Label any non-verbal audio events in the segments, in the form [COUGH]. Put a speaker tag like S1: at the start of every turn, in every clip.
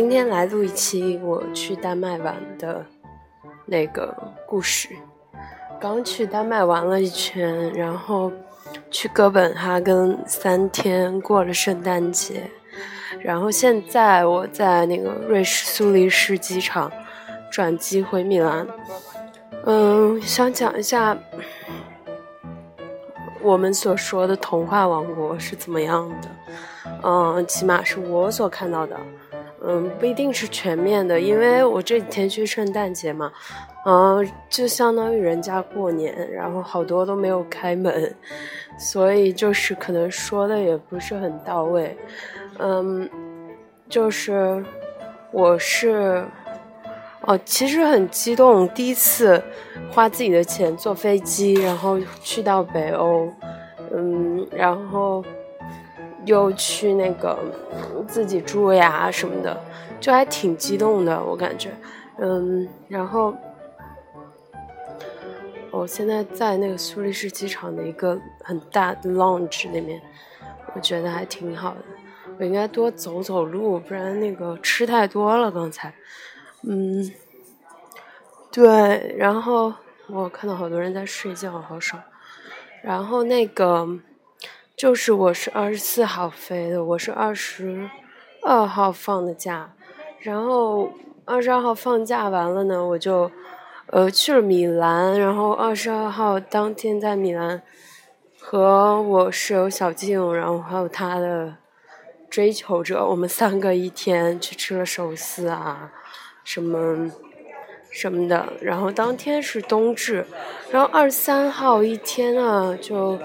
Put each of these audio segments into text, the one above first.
S1: 今天来录一期我去丹麦玩的那个故事。刚去丹麦玩了一圈，然后去哥本哈根三天，过了圣诞节。然后现在我在那个瑞士苏黎世机场转机回米兰。嗯，想讲一下我们所说的童话王国是怎么样的。嗯，起码是我所看到的。嗯，不一定是全面的，因为我这几天去圣诞节嘛，嗯，就相当于人家过年，然后好多都没有开门，所以就是可能说的也不是很到位。嗯，就是我是哦，其实很激动，第一次花自己的钱坐飞机，然后去到北欧，嗯，然后。又去那个自己住呀什么的，就还挺激动的，我感觉，嗯，然后我现在在那个苏黎世机场的一个很大的 lounge 里面，我觉得还挺好的。我应该多走走路，不然那个吃太多了刚才，嗯，对，然后我看到好多人在睡觉，好爽。然后那个。就是我是二十四号飞的，我是二十二号放的假，然后二十二号放假完了呢，我就呃去了米兰，然后二十二号当天在米兰和我室友小静，然后还有他的追求者，我们三个一天去吃了寿司啊，什么什么的，然后当天是冬至，然后二十三号一天呢就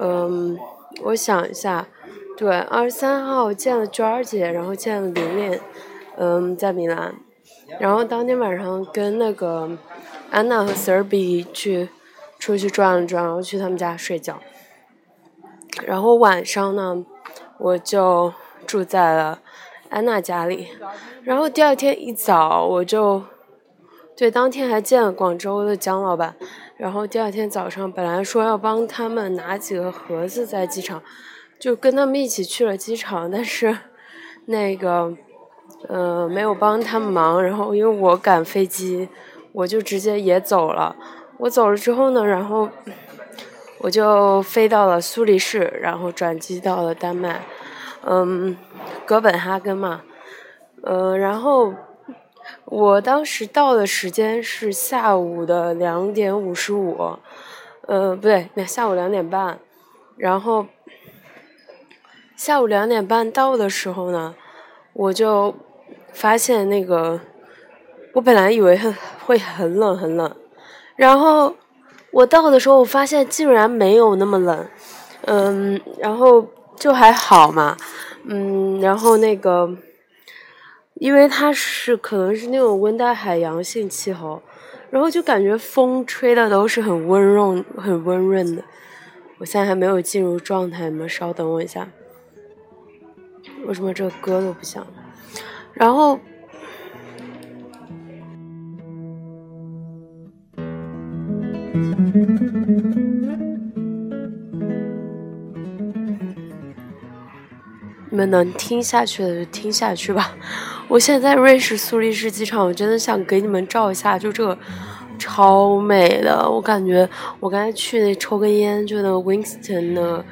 S1: 嗯。我想一下，对，二十三号见了娟儿姐，然后见了玲玲，嗯，在米兰，然后当天晚上跟那个安娜和 Sir B 去出去转了转，然后去他们家睡觉，然后晚上呢，我就住在了安娜家里，然后第二天一早我就，对，当天还见了广州的姜老板。然后第二天早上，本来说要帮他们拿几个盒子在机场，就跟他们一起去了机场，但是 [LAUGHS] 那个呃没有帮他们忙。然后因为我赶飞机，我就直接也走了。我走了之后呢，然后我就飞到了苏黎世，然后转机到了丹麦，嗯，哥本哈根嘛，呃，然后。我当时到的时间是下午的两点五十五，呃，不对，那下午两点半。然后下午两点半到的时候呢，我就发现那个，我本来以为很会很冷很冷，然后我到的时候，我发现竟然没有那么冷，嗯，然后就还好嘛，嗯，然后那个。因为它是可能是那种温带海洋性气候，然后就感觉风吹的都是很温润、很温润的。我现在还没有进入状态，你们稍等我一下。为什么这个歌都不响？然后。你们能听下去的就听下去吧。我现在在瑞士苏黎世机场，我真的想给你们照一下，就这个超美的。我感觉我刚才去那抽根烟，就那个 Winston 的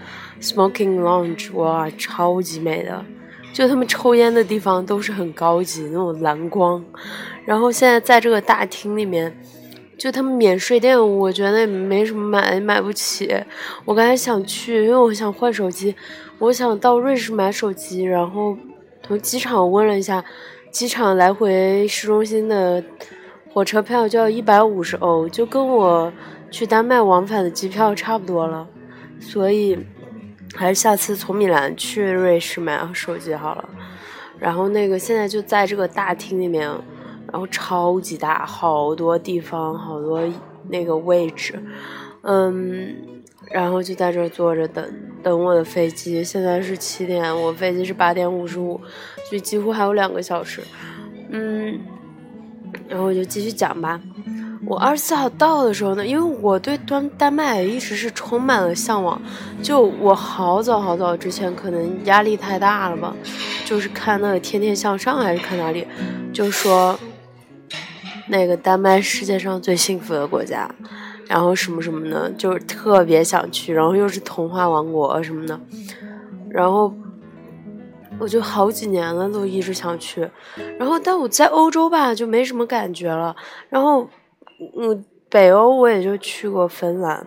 S1: Smoking Lounge，哇，超级美的。就他们抽烟的地方都是很高级那种蓝光。然后现在在这个大厅里面。就他们免税店，我觉得也没什么买，买不起。我刚才想去，因为我想换手机，我想到瑞士买手机。然后从机场问了一下，机场来回市中心的火车票就要一百五十欧，就跟我去丹麦往返的机票差不多了。所以还是下次从米兰去瑞士买手机好了。然后那个现在就在这个大厅里面。然后超级大，好多地方，好多那个位置，嗯，然后就在这坐着等等我的飞机。现在是七点，我飞机是八点五十五，所以几乎还有两个小时，嗯，然后我就继续讲吧。我二十四号到的时候呢，因为我对丹丹麦一直是充满了向往，就我好早好早之前，可能压力太大了吧。就是看那个《天天向上》还是看哪里，就说那个丹麦世界上最幸福的国家，然后什么什么的，就是特别想去，然后又是童话王国什么的，然后我就好几年了都一直想去，然后但我在欧洲吧就没什么感觉了，然后嗯北欧我也就去过芬兰，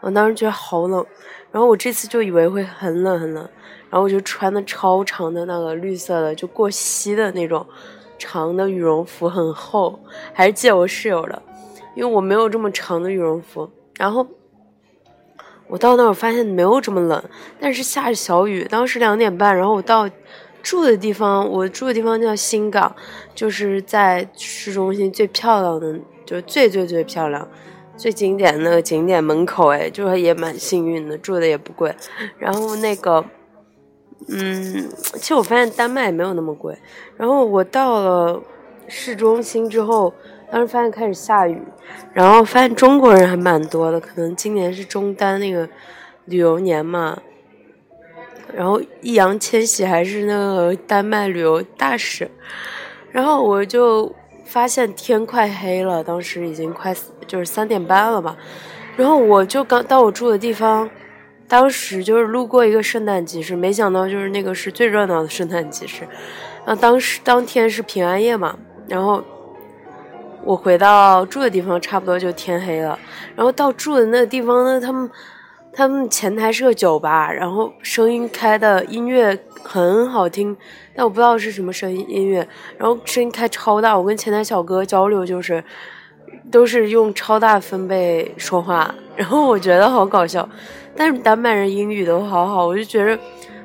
S1: 我当时觉得好冷，然后我这次就以为会很冷很冷。然后我就穿的超长的那个绿色的，就过膝的那种长的羽绒服，很厚，还是借我室友的，因为我没有这么长的羽绒服。然后我到那儿发现没有这么冷，但是下着小雨。当时两点半，然后我到住的地方，我住的地方叫新港，就是在市中心最漂亮的，就是最最最漂亮、最经典的景点门口。哎，就是也蛮幸运的，住的也不贵。然后那个。嗯，其实我发现丹麦也没有那么贵。然后我到了市中心之后，当时发现开始下雨，然后发现中国人还蛮多的，可能今年是中丹那个旅游年嘛。然后易烊千玺还是那个丹麦旅游大使。然后我就发现天快黑了，当时已经快就是三点半了吧。然后我就刚到我住的地方。当时就是路过一个圣诞集市，没想到就是那个是最热闹的圣诞集市。然后当时当天是平安夜嘛，然后我回到住的地方，差不多就天黑了。然后到住的那个地方呢，他们他们前台是个酒吧，然后声音开的音乐很好听，但我不知道是什么声音音乐。然后声音开超大，我跟前台小哥交流就是都是用超大分贝说话，然后我觉得好搞笑。但是丹麦人英语都好好，我就觉得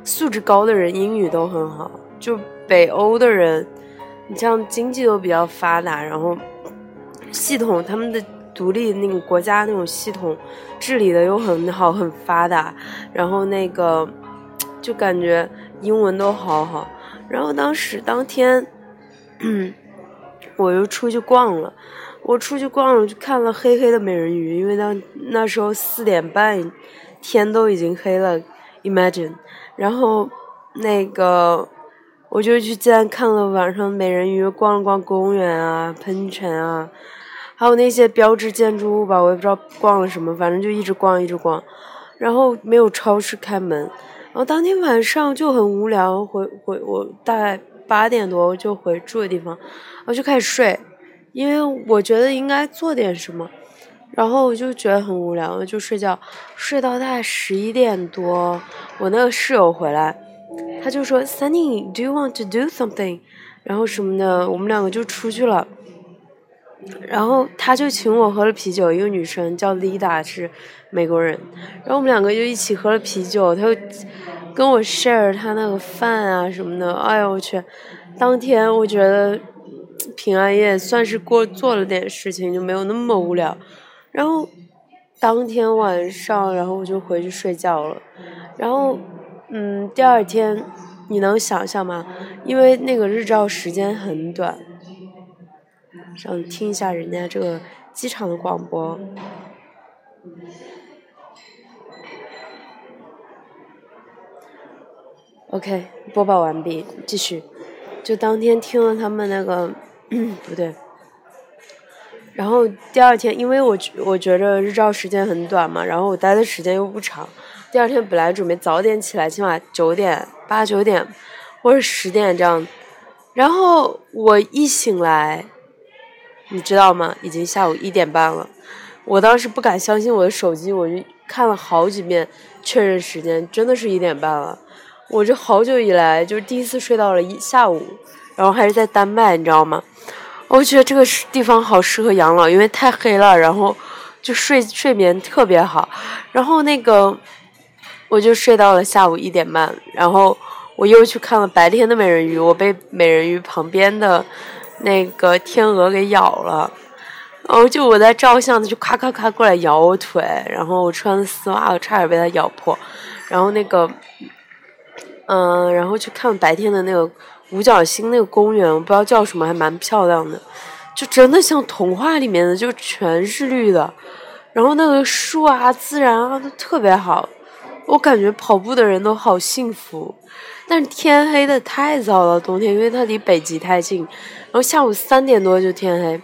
S1: 素质高的人英语都很好。就北欧的人，你像经济都比较发达，然后系统他们的独立那个国家那种系统治理的又很好很发达，然后那个就感觉英文都好好。然后当时当天，[CLEARS THROAT] 我又出去逛了，我出去逛了就看了黑黑的美人鱼，因为那那时候四点半。天都已经黑了，Imagine，然后那个我就去竟然看了晚上美人鱼，逛了逛公园啊、喷泉啊，还有那些标志建筑物吧，我也不知道逛了什么，反正就一直逛一直逛，然后没有超市开门，然后当天晚上就很无聊，回回我大概八点多就回住的地方，我就开始睡，因为我觉得应该做点什么。然后我就觉得很无聊，就睡觉，睡到大概十一点多，我那个室友回来，他就说：“Sunny，do you want to do something？” 然后什么的，我们两个就出去了。然后他就请我喝了啤酒，一个女生叫 Lida，是美国人。然后我们两个就一起喝了啤酒，他就跟我 share 他那个饭啊什么的。哎呦我去！当天我觉得平安夜算是过做了点事情，就没有那么无聊。然后当天晚上，然后我就回去睡觉了。然后，嗯，第二天你能想象吗？因为那个日照时间很短。想听一下人家这个机场的广播。OK，播报完毕，继续。就当天听了他们那个，[CLEARS THROAT] 不对。然后第二天，因为我我觉着日照时间很短嘛，然后我待的时间又不长。第二天本来准备早点起来，起码九点、八九点或者十点这样。然后我一醒来，你知道吗？已经下午一点半了。我当时不敢相信我的手机，我就看了好几遍确认时间，真的是一点半了。我这好久以来就是第一次睡到了一下午，然后还是在丹麦，你知道吗？我觉得这个地方好适合养老，因为太黑了，然后就睡睡眠特别好。然后那个我就睡到了下午一点半，然后我又去看了白天的美人鱼，我被美人鱼旁边的那个天鹅给咬了。然后就我在照相，它就咔咔咔过来咬我腿，然后我穿的丝袜我差点被它咬破。然后那个，嗯，然后去看白天的那个。五角星那个公园，我不知道叫什么，还蛮漂亮的，就真的像童话里面的，就全是绿的，然后那个树啊、自然啊都特别好，我感觉跑步的人都好幸福。但是天黑的太早了，冬天，因为它离北极太近，然后下午三点多就天黑，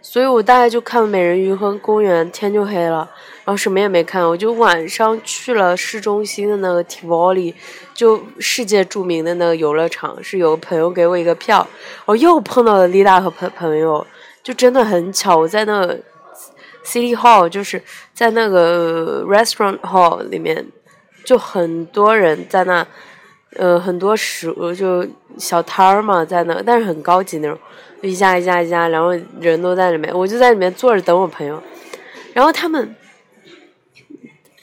S1: 所以我大概就看了美人鱼和公园，天就黑了，然后什么也没看，我就晚上去了市中心的那个 Tivoli，就世界著名的那个游乐场，是有个朋友给我一个票，我又碰到了丽达和朋朋友，就真的很巧，我在那个 City Hall，就是在那个 Restaurant Hall 里面，就很多人在那。呃，很多食物就小摊儿嘛，在那，但是很高级那种，一家一家一家，然后人都在里面，我就在里面坐着等我朋友，然后他们，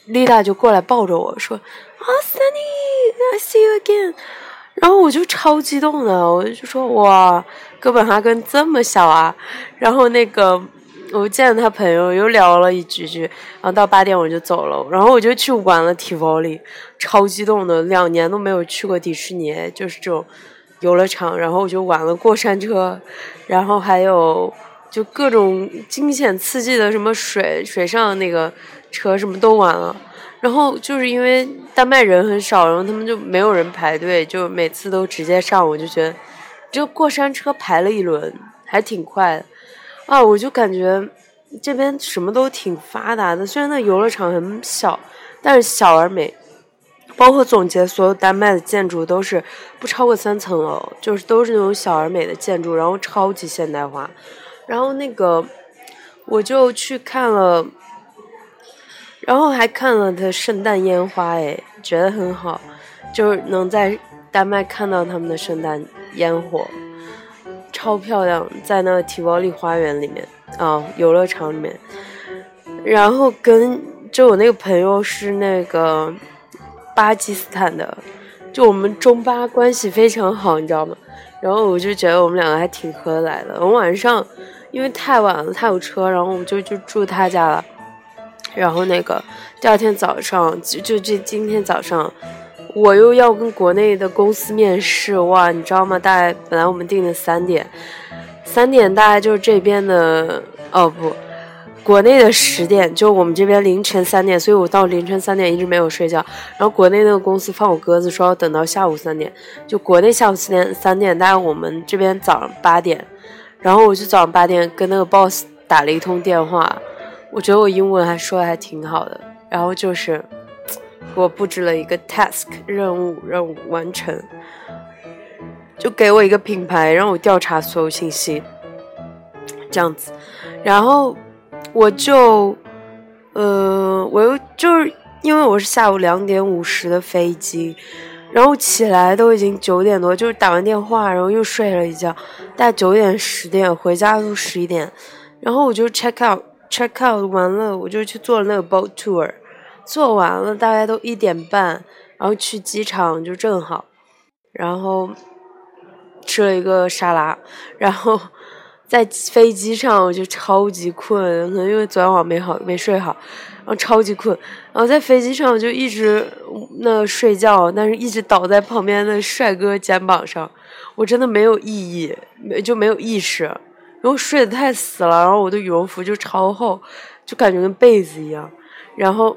S1: 丽达就过来抱着我说，啊，Sunny，I see you again，然后我就超激动的，我就说哇，哥本哈根这么小啊，然后那个。我见了他朋友，又聊了一句句，然后到八点我就走了，然后我就去玩了 Tivoli，超激动的，两年都没有去过迪士尼，就是这种游乐场，然后我就玩了过山车，然后还有就各种惊险刺激的什么水水上那个车什么都玩了，然后就是因为丹麦人很少，然后他们就没有人排队，就每次都直接上，我就觉得就过山车排了一轮还挺快。啊，我就感觉这边什么都挺发达的，虽然那游乐场很小，但是小而美。包括总结所有丹麦的建筑都是不超过三层楼，就是都是那种小而美的建筑，然后超级现代化。然后那个我就去看了，然后还看了它圣诞烟花，哎，觉得很好，就是能在丹麦看到他们的圣诞烟火。超漂亮，在那个提包利花园里面啊，游乐场里面。然后跟就我那个朋友是那个巴基斯坦的，就我们中巴关系非常好，你知道吗？然后我就觉得我们两个还挺合得来的。我们晚上因为太晚了，他有车，然后我们就就住他家了。然后那个第二天早上，就就这今天早上。我又要跟国内的公司面试哇，你知道吗？大概本来我们定的三点，三点大概就是这边的哦不，国内的十点，就我们这边凌晨三点，所以我到凌晨三点一直没有睡觉。然后国内那个公司放我鸽子，说要等到下午三点，就国内下午四点三点，大概我们这边早上八点。然后我就早上八点跟那个 boss 打了一通电话，我觉得我英文还说的还挺好的，然后就是。我布置了一个 task 任务，任务完成，就给我一个品牌，让我调查所有信息，这样子，然后我就，呃，我又就是因为我是下午两点五十的飞机，然后起来都已经九点多，就是打完电话，然后又睡了一觉，大概九点十点回家都十一点，然后我就 check out，check out 完了，我就去做了那个 boat tour。做完了，大概都一点半，然后去机场就正好，然后吃了一个沙拉，然后 [LAUGHS] 在飞机上我就超级困，可能因为昨天晚上没好没睡好，然后超级困，然后在飞机上我就一直那睡觉，但是一直倒在旁边的帅哥肩膀上，我真的没有意义，没就没有意识，然后睡得太死了，然后我的羽绒服就超厚，就感觉跟被子一样，然后。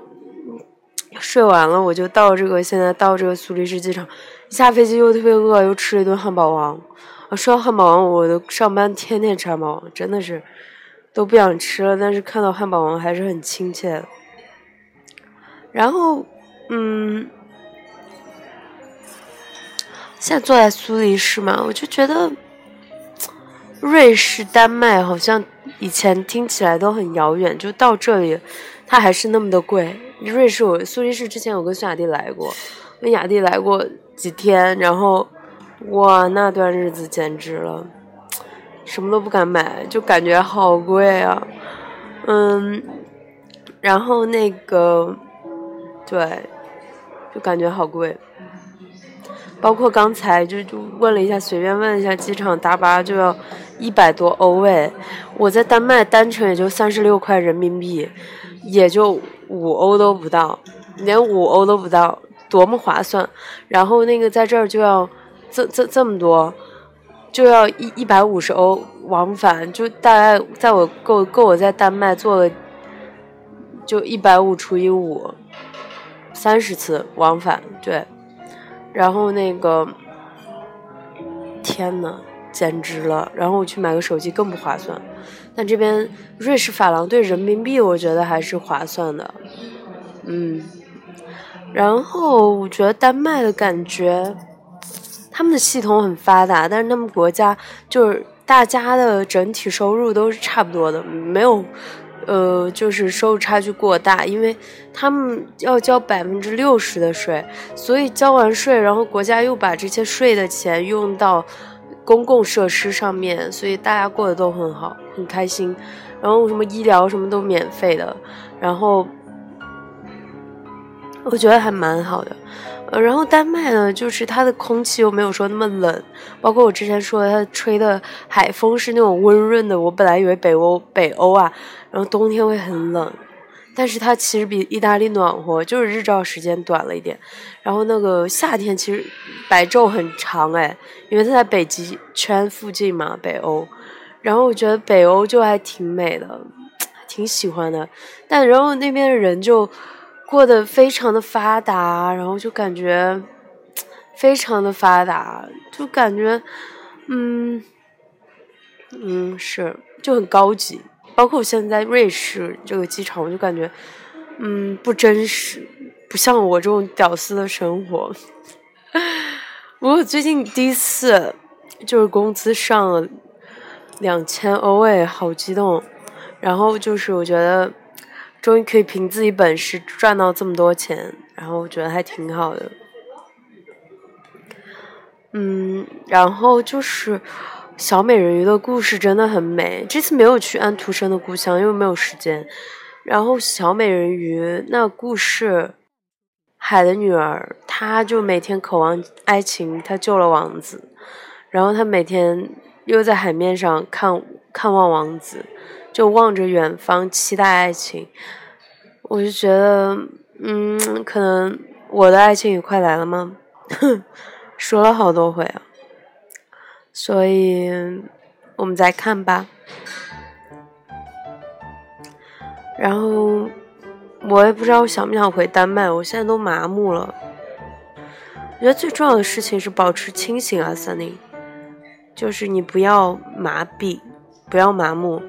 S1: 睡完了，我就到这个，现在到这个苏黎世机场，下飞机又特别饿，又吃了一顿汉堡王。啊，说到汉堡王，我的上班天天吃汉堡王，真的是都不想吃了，但是看到汉堡王还是很亲切。然后，嗯，现在坐在苏黎世嘛，我就觉得瑞士、丹麦好像以前听起来都很遥远，就到这里，它还是那么的贵。瑞士，苏黎世之前我跟孙雅迪来过，跟雅迪来过几天，然后哇，那段日子简直了，什么都不敢买，就感觉好贵啊，嗯，然后那个，对，就感觉好贵，包括刚才就就问了一下，随便问一下，机场大巴就要一百多欧位，我在丹麦单程也就三十六块人民币，也就。五欧都不到，连五欧都不到，多么划算！然后那个在这儿就要这这这么多，就要一一百五十欧往返，就大概在我够够我在丹麦做了，就一百五除以五，三十次往返，对。然后那个，天呐，简直了！然后我去买个手机更不划算。但这边瑞士法郎对人民币，我觉得还是划算的。嗯。然后我觉得丹麦的感觉，他们的系统很发达，但是他们国家就是大家的整体收入都是差不多的，没有。呃，就是收入差距过大，因为他们要交百分之六十的税，所以交完税，然后国家又把这些税的钱用到公共设施上面，所以大家过得都很好，很开心。然后什么医疗什么都免费的，然后我觉得还蛮好的。呃，然后丹麦呢，就是它的空气又没有说那么冷，包括我之前说，它吹的海风是那种温润的。我本来以为北欧北欧啊，然后冬天会很冷，但是它其实比意大利暖和，就是日照时间短了一点。然后那个夏天其实白昼很长哎，因为它在北极圈附近嘛，北欧。然后我觉得北欧就还挺美的，挺喜欢的。但然后那边的人就。过得非常的发达，然后就感觉非常的发达，就感觉，嗯，嗯，是就很高级。包括我现在在瑞士这个机场，我就感觉，嗯，不真实，不像我这种屌丝的生活。[LAUGHS] 我最近第一次就是工资上了两千欧诶，好激动。然后就是我觉得。终于可以凭自己本事赚到这么多钱，然后我觉得还挺好的。嗯，然后就是小美人鱼的故事真的很美。这次没有去安徒生的故乡，因为没有时间。然后小美人鱼那故事，海的女儿，她就每天渴望爱情，她救了王子，然后她每天又在海面上看看望王子。就望着远方，期待爱情。我就觉得，嗯，可能我的爱情也快来了吗？[LAUGHS] 说了好多回啊。所以，我们再看吧。然后，我也不知道我想不想回丹麦，我现在都麻木了。我觉得最重要的事情是保持清醒啊，Sunny。就是你不要麻痹，不要麻木。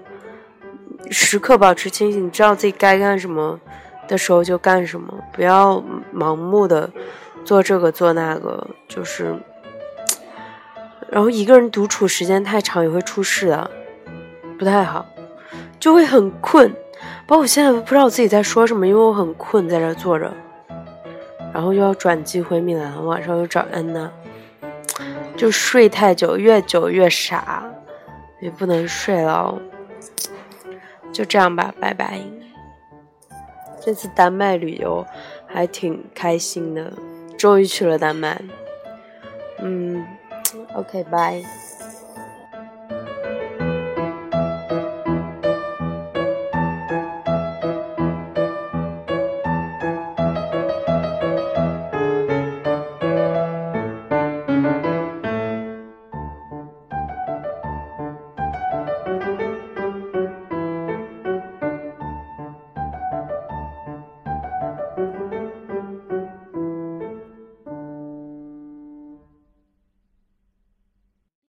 S1: 时刻保持清醒，知道自己该干什么的时候就干什么，不要盲目的做这个做那个，就是，然后一个人独处时间太长也会出事的，不太好，就会很困。包括我现在不知道我自己在说什么，因为我很困，在这坐着，然后又要转机回米兰，晚上又找安娜，就睡太久，越久越傻，也不能睡了。就这样吧，拜拜。这次丹麦旅游还挺开心的，终于去了丹麦。嗯，OK，拜。